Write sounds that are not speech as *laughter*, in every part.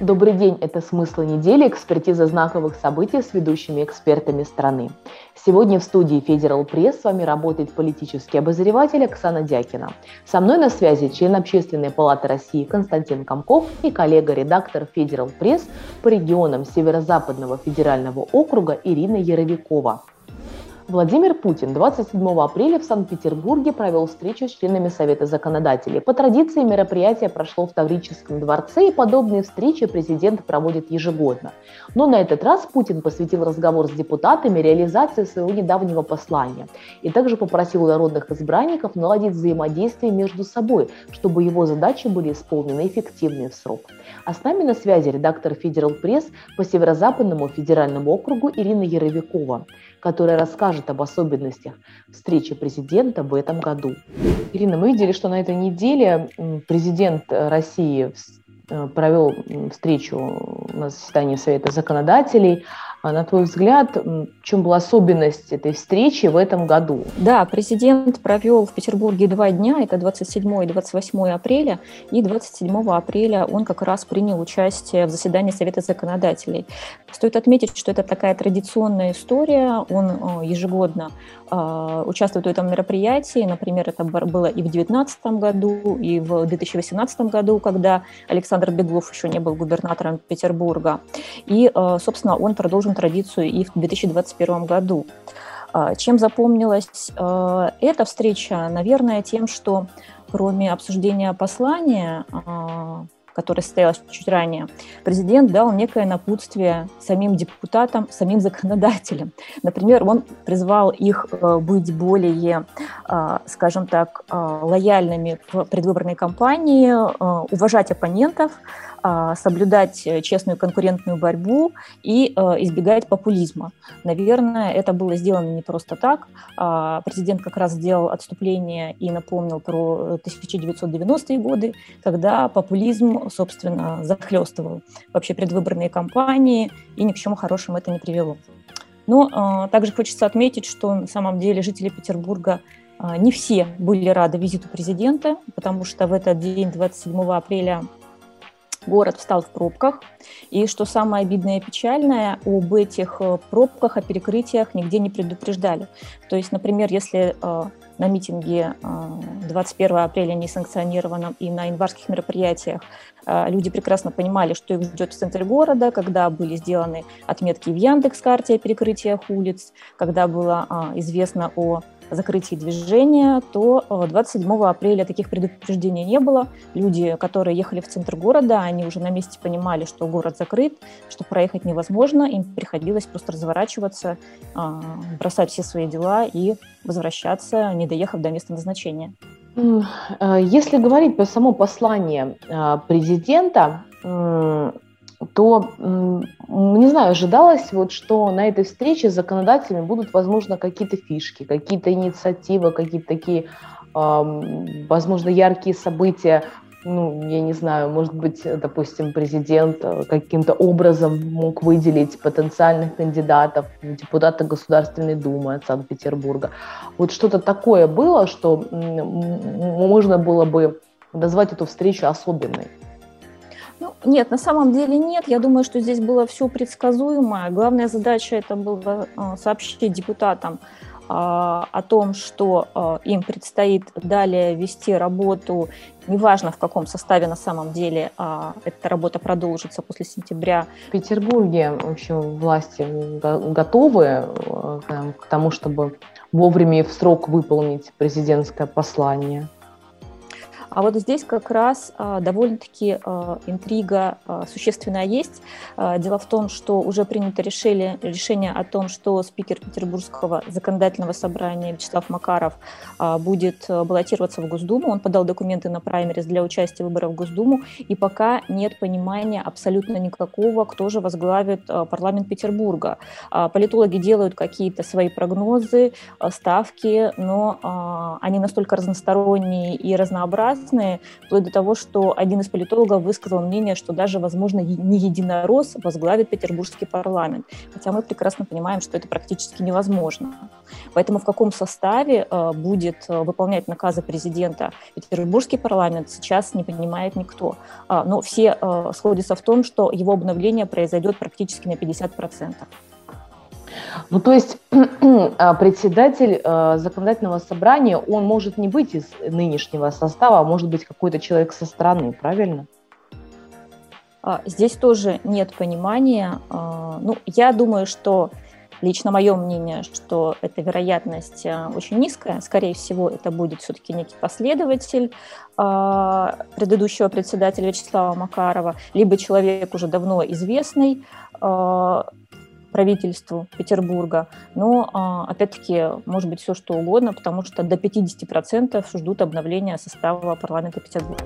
Добрый день, это «Смыслы недели», экспертиза знаковых событий с ведущими экспертами страны. Сегодня в студии Федерал Пресс с вами работает политический обозреватель Оксана Дякина. Со мной на связи член Общественной палаты России Константин Комков и коллега-редактор Федерал Пресс по регионам Северо-Западного федерального округа Ирина Яровикова. Владимир Путин 27 апреля в Санкт-Петербурге провел встречу с членами Совета законодателей. По традиции мероприятие прошло в Таврическом дворце, и подобные встречи президент проводит ежегодно. Но на этот раз Путин посвятил разговор с депутатами реализации своего недавнего послания и также попросил народных избранников наладить взаимодействие между собой, чтобы его задачи были исполнены эффективно и в срок. А с нами на связи редактор Федерал Пресс по Северо-Западному федеральному округу Ирина Яровикова которая расскажет об особенностях встречи президента в этом году. Ирина, мы видели, что на этой неделе президент России э, провел встречу на заседании Совета законодателей а на твой взгляд, в чем была особенность этой встречи в этом году? Да, президент провел в Петербурге два дня, это 27 и 28 апреля, и 27 апреля он как раз принял участие в заседании Совета законодателей. Стоит отметить, что это такая традиционная история, он э, ежегодно э, участвует в этом мероприятии, например, это было и в 2019 году, и в 2018 году, когда Александр Беглов еще не был губернатором Петербурга. И, э, собственно, он продолжил традицию и в 2021 году. А, чем запомнилась а, эта встреча? Наверное, тем, что кроме обсуждения послания, а, которое состоялось чуть ранее, президент дал некое напутствие самим депутатам, самим законодателям. Например, он призвал их быть более, скажем так, лояльными в предвыборной кампании, уважать оппонентов, соблюдать э, честную конкурентную борьбу и э, избегать популизма. Наверное, это было сделано не просто так. А, президент как раз сделал отступление и напомнил про 1990-е годы, когда популизм, собственно, захлестывал вообще предвыборные кампании, и ни к чему хорошему это не привело. Но а, также хочется отметить, что на самом деле жители Петербурга не все были рады визиту президента, потому что в этот день, 27 апреля, город встал в пробках. И что самое обидное и печальное, об этих э, пробках, о перекрытиях нигде не предупреждали. То есть, например, если э, на митинге 21 э, апреля несанкционированном и на январских мероприятиях люди прекрасно понимали, что их ждет в центре города, когда были сделаны отметки в Яндекс-карте о перекрытиях улиц, когда было известно о закрытии движения, то 27 э, апреля таких предупреждений не было. Люди, которые ехали в центр города, они уже на месте понимали, что город закрыт, что проехать невозможно, им приходилось просто разворачиваться, а, бросать все свои дела и возвращаться, не доехав до места назначения. Э, если говорить про само послание э, президента, то, не знаю, ожидалось, вот, что на этой встрече с законодателями будут, возможно, какие-то фишки, какие-то инициативы, какие-то такие, возможно, яркие события, ну, я не знаю, может быть, допустим, президент э, каким-то образом мог выделить потенциальных кандидатов в Государственной Думы от Санкт-Петербурга. Вот что-то такое было, что можно было бы назвать эту встречу особенной. Ну, нет, на самом деле нет. Я думаю, что здесь было все предсказуемо. Главная задача это было а, сообщить депутатам а, о том, что а, им предстоит далее вести работу, неважно в каком составе на самом деле эта работа продолжится после сентября. В Петербурге, в общем, власти готовы к тому, чтобы вовремя и в срок выполнить президентское послание? А вот здесь как раз а, довольно-таки а, интрига а, существенная есть. Дело в том, что уже принято решение, решение о том, что спикер Петербургского законодательного собрания Вячеслав Макаров будет баллотироваться в Госдуму. Он подал документы на праймерис для участия в выборах в Госдуму, и пока нет понимания абсолютно никакого, кто же возглавит парламент Петербурга. Политологи делают какие-то свои прогнозы, ставки, но они настолько разносторонние и разнообразные, разные, вплоть до того, что один из политологов высказал мнение, что даже, возможно, не единорос возглавит петербургский парламент. Хотя мы прекрасно понимаем, что это практически невозможно. Поэтому в каком составе э, будет э, выполнять наказы президента петербургский парламент, сейчас не понимает никто. А, но все э, сходятся в том, что его обновление произойдет практически на 50%. Ну, то есть *clears throat* а, председатель э, законодательного собрания, он может не быть из нынешнего состава, а может быть какой-то человек со стороны, правильно? А, здесь тоже нет понимания. А, ну, я думаю, что лично мое мнение, что эта вероятность очень низкая. Скорее всего, это будет все-таки некий последователь предыдущего председателя Вячеслава Макарова, либо человек уже давно известный, правительству Петербурга. Но, а, опять-таки, может быть все что угодно, потому что до 50% ждут обновления состава парламента Петербурга.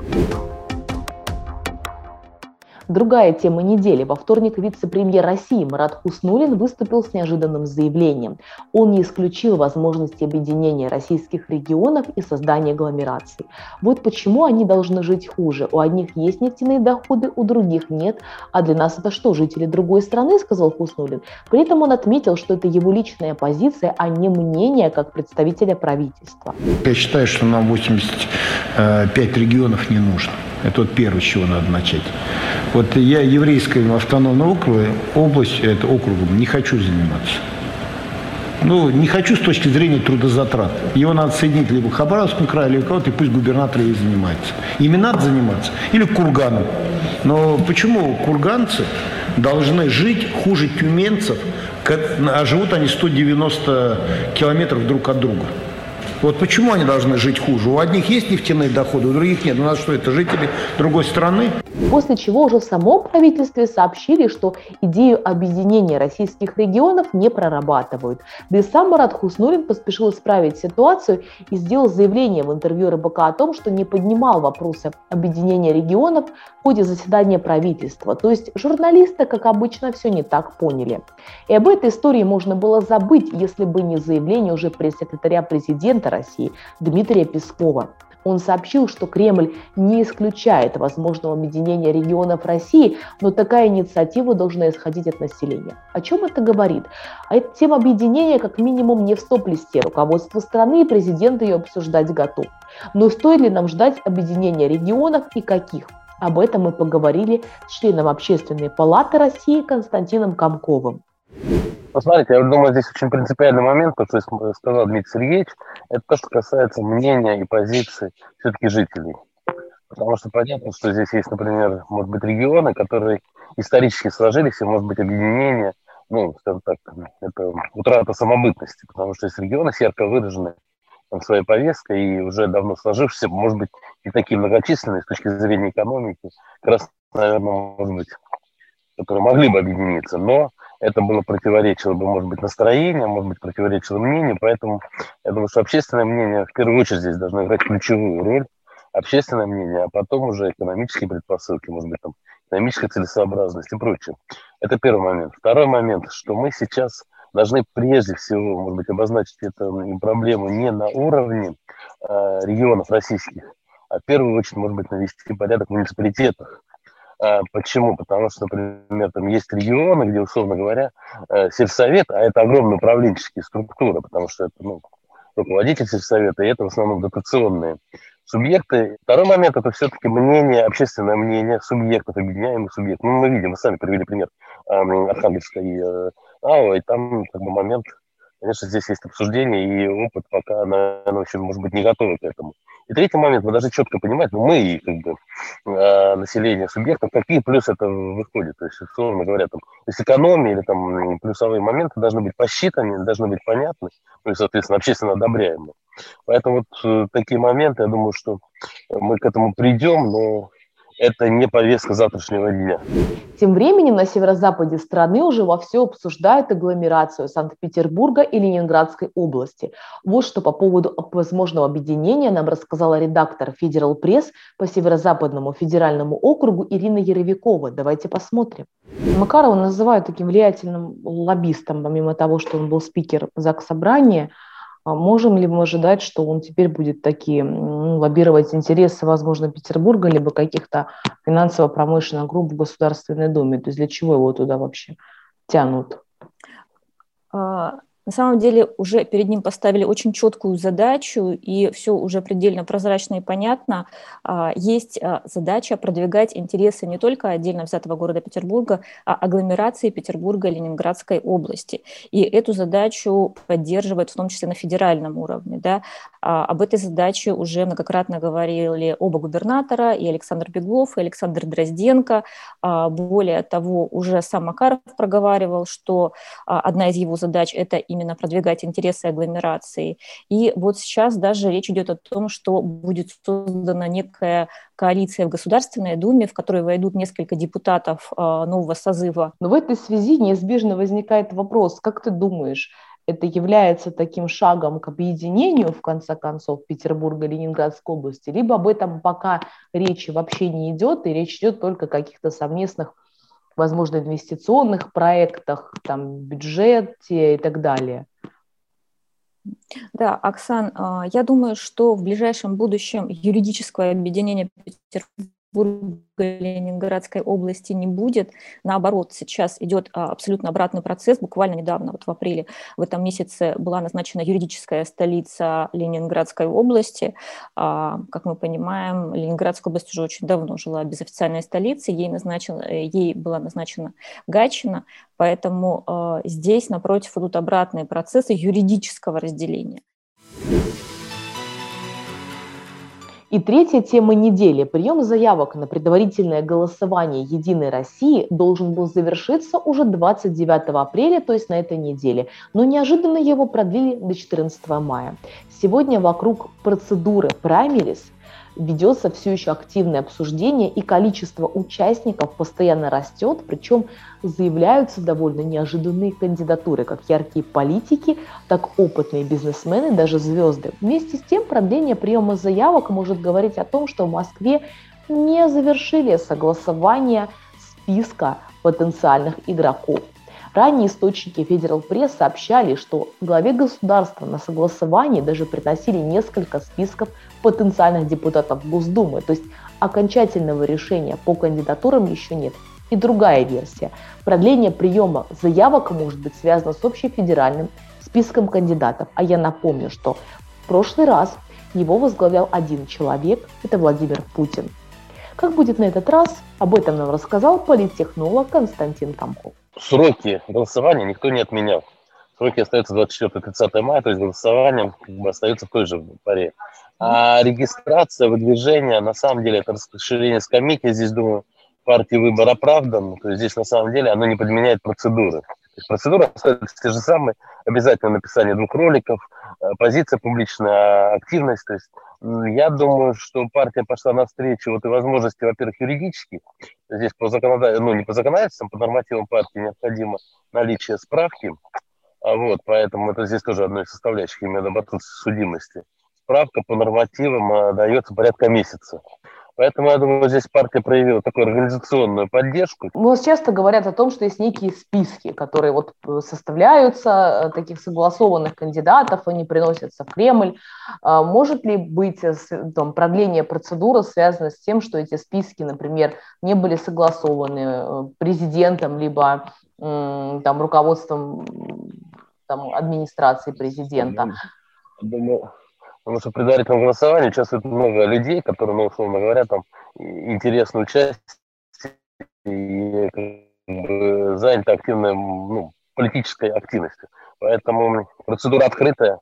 Другая тема недели. Во вторник вице-премьер России Марат Хуснулин выступил с неожиданным заявлением. Он не исключил возможности объединения российских регионов и создания агломераций. Вот почему они должны жить хуже. У одних есть нефтяные доходы, у других нет. А для нас это что, жители другой страны, сказал Хуснулин. При этом он отметил, что это его личная позиция, а не мнение как представителя правительства. Я считаю, что нам 85 регионов не нужно. Это вот первое, с чего надо начать. Вот я еврейским автономным округом, область, это округом не хочу заниматься. Ну, не хочу с точки зрения трудозатрат. Его надо соединить либо к Хабаровскому краю, либо кого-то, и пусть губернатор и занимается. Ими надо заниматься. Или курганом. Но почему курганцы должны жить хуже тюменцев, а живут они 190 километров друг от друга? Вот почему они должны жить хуже? У одних есть нефтяные доходы, у других нет. У нас что, это жители другой страны? После чего уже в самом правительстве сообщили, что идею объединения российских регионов не прорабатывают. Да и сам Марат Хуснулин поспешил исправить ситуацию и сделал заявление в интервью РБК о том, что не поднимал вопросы объединения регионов в ходе заседания правительства. То есть журналисты, как обычно, все не так поняли. И об этой истории можно было забыть, если бы не заявление уже пресс-секретаря президента России Дмитрия Пескова. Он сообщил, что Кремль не исключает возможного объединения регионов России, но такая инициатива должна исходить от населения. О чем это говорит? А это тема объединения как минимум не в стоп-листе. Руководство страны и президент ее обсуждать готов. Но стоит ли нам ждать объединения регионов и каких? Об этом мы поговорили с членом Общественной палаты России Константином Комковым. Посмотрите, я думаю, здесь очень принципиальный момент, то, что сказал Дмитрий Сергеевич, это то, что касается мнения и позиции все-таки жителей. Потому что понятно, что здесь есть, например, может быть, регионы, которые исторически сложились, и, может быть, объединение, ну, скажем так, это утрата самобытности, потому что есть регионы с ярко выраженной там, своей повесткой и уже давно сложившиеся, может быть, и такие многочисленные с точки зрения экономики, как раз, наверное, может быть, которые могли бы объединиться, но это было противоречило бы, может быть, настроению, может быть, противоречило мнению, поэтому я думаю, что общественное мнение в первую очередь здесь должно играть ключевую роль, общественное мнение, а потом уже экономические предпосылки, может быть, там, экономическая целесообразность и прочее. Это первый момент. Второй момент, что мы сейчас должны прежде всего, может быть, обозначить эту проблему не на уровне э, регионов российских, а в первую очередь, может быть, навести порядок в муниципалитетах, почему? Потому что, например, там есть регионы, где, условно говоря, э, сельсовет, а это огромная управленческие структуры, потому что это ну, руководитель сельсовета, и это в основном дотационные субъекты. Второй момент – это все-таки мнение, общественное мнение субъектов, объединяемых субъектов. Ну, мы видим, вы сами привели пример Архангельска и э, АО, и там как бы момент Конечно, здесь есть обсуждение, и опыт пока, наверное, еще, может быть, не готовы к этому. И третий момент, вы даже четко понимаете, ну, мы, как бы, э, население субъектов, какие плюсы это выходит. То есть, условно говоря, там, то есть экономия или там плюсовые моменты должны быть посчитаны, должны быть понятны, ну и, соответственно, общественно одобряемы. Поэтому вот э, такие моменты, я думаю, что мы к этому придем, но это не повестка завтрашнего дня. Тем временем на северо-западе страны уже вовсю обсуждают агломерацию Санкт-Петербурга и Ленинградской области. Вот что по поводу возможного объединения нам рассказала редактор Федерал Пресс по северо-западному федеральному округу Ирина Яровикова. Давайте посмотрим. Макарова называют таким влиятельным лоббистом, помимо того, что он был спикер ЗАГС Собрания – можем ли мы ожидать, что он теперь будет такие ну, лоббировать интересы, возможно, Петербурга, либо каких-то финансово-промышленных групп в Государственной Думе? То есть для чего его туда вообще тянут? На самом деле уже перед ним поставили очень четкую задачу, и все уже предельно прозрачно и понятно. А, есть а, задача продвигать интересы не только отдельно взятого города Петербурга, а агломерации Петербурга и Ленинградской области. И эту задачу поддерживают в том числе на федеральном уровне. Да. А, об этой задаче уже многократно говорили оба губернатора, и Александр Беглов, и Александр Дрозденко. Более того, уже сам Макаров проговаривал, что одна из его задач – это именно именно продвигать интересы агломерации. И вот сейчас даже речь идет о том, что будет создана некая коалиция в Государственной Думе, в которой войдут несколько депутатов а, нового созыва. Но в этой связи неизбежно возникает вопрос, как ты думаешь, это является таким шагом к объединению, в конце концов, Петербурга и Ленинградской области, либо об этом пока речи вообще не идет, и речь идет только о каких-то совместных возможно, инвестиционных проектах, там, бюджете и так далее. Да, Оксан, а, я думаю, что в ближайшем будущем юридическое объединение Ленинградской области не будет. Наоборот, сейчас идет а, абсолютно обратный процесс. Буквально недавно, вот в апреле в этом месяце была назначена юридическая столица Ленинградской области. А, как мы понимаем, Ленинградская область уже очень давно жила без официальной столицы. Ей, назначен, ей была назначена Гатчина. Поэтому а, здесь, напротив, идут обратные процессы юридического разделения. И третья тема недели. Прием заявок на предварительное голосование «Единой России» должен был завершиться уже 29 апреля, то есть на этой неделе. Но неожиданно его продлили до 14 мая. Сегодня вокруг процедуры праймерис – ведется все еще активное обсуждение, и количество участников постоянно растет, причем заявляются довольно неожиданные кандидатуры, как яркие политики, так опытные бизнесмены, даже звезды. Вместе с тем продление приема заявок может говорить о том, что в Москве не завершили согласование списка потенциальных игроков. Ранее источники Federal Press сообщали, что главе государства на согласование даже приносили несколько списков потенциальных депутатов Госдумы. То есть окончательного решения по кандидатурам еще нет. И другая версия. Продление приема заявок может быть связано с общефедеральным списком кандидатов. А я напомню, что в прошлый раз его возглавлял один человек, это Владимир Путин. Как будет на этот раз, об этом нам рассказал политтехнолог Константин Комков сроки голосования никто не отменял. Сроки остаются 24-30 мая, то есть голосование как бы остается в той же паре. А регистрация, выдвижение, на самом деле, это расширение скамейки. Здесь, думаю, партии выбор оправдан. То есть здесь, на самом деле, оно не подменяет процедуры. Процедура остается те же самые. Обязательно написание двух роликов, э, позиция публичная, активность. То есть я думаю, что партия пошла навстречу вот и возможности, во-первых, юридически. Здесь по законодательству, ну не по законодательствам, по нормативам партии необходимо наличие справки. А вот, поэтому это здесь тоже одной из составляющих, именно об судимости. Справка по нормативам а, дается порядка месяца. Поэтому, я думаю, здесь партия проявила такую организационную поддержку. У нас часто говорят о том, что есть некие списки, которые вот э, составляются, э, таких согласованных кандидатов, они приносятся в Кремль. А может ли быть э, там, продление процедуры связано с тем, что эти списки, например, не были согласованы президентом, либо там, руководством там, администрации президента? Думаю, Потому что при предварительном голосовании участвует много людей, которые, ну, условно говоря, там интересно участие и как бы, заняты активной ну, политической активностью. Поэтому процедура открытая,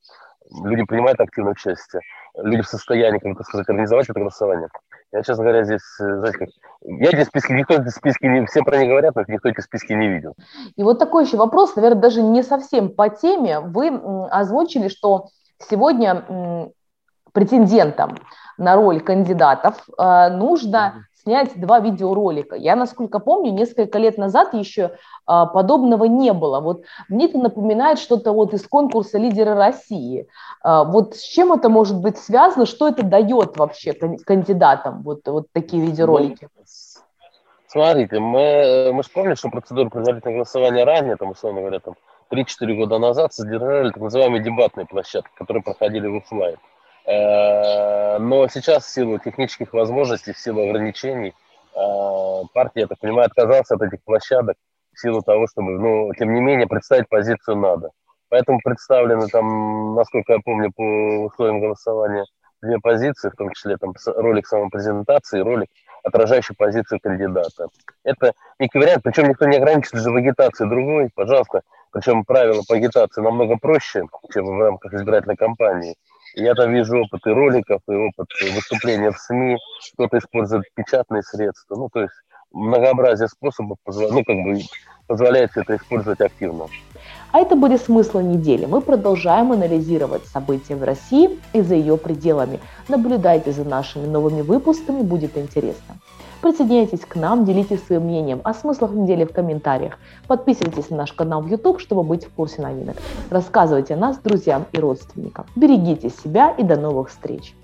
люди принимают активное участие, люди в состоянии, как бы сказать, организовать это голосование. Я, честно говоря, здесь, знаете, как, я эти списки, никто эти списки, не, все про них говорят, но никто эти списки не видел. И вот такой еще вопрос, наверное, даже не совсем по теме. Вы озвучили, что сегодня претендентам на роль кандидатов э, нужно снять два видеоролика. Я, насколько помню, несколько лет назад еще э, подобного не было. Вот мне это напоминает что-то вот из конкурса «Лидеры России». Э, вот с чем это может быть связано? Что это дает вообще кандидатам, вот, вот такие видеоролики? Ну, смотрите, мы, мы же помним, что процедура предварительного голосования ранее, там, условно говоря, там, 3-4 года назад содержали так называемые дебатные площадки, которые проходили в офлайн. Э, но сейчас в силу технических возможностей, в силу ограничений, э, партия, я так понимаю, отказалась от этих площадок в силу того, чтобы, ну, тем не менее, представить позицию надо. Поэтому представлены там, насколько я помню, по условиям голосования две позиции, в том числе там ролик самопрезентации, ролик, отражающий позицию кандидата. Это некий вариант, причем никто не ограничит же в агитации другой, пожалуйста. Причем правила по агитации намного проще, чем в рамках избирательной кампании. Я там вижу опыт и роликов, и опыт выступления в СМИ, кто-то использует печатные средства. Ну, то есть многообразие способов ну, как бы позволяет это использовать активно. А это были смыслы недели. Мы продолжаем анализировать события в России и за ее пределами. Наблюдайте за нашими новыми выпусками, будет интересно. Присоединяйтесь к нам, делитесь своим мнением о смыслах недели в комментариях. Подписывайтесь на наш канал в YouTube, чтобы быть в курсе новинок. Рассказывайте о нас друзьям и родственникам. Берегите себя и до новых встреч!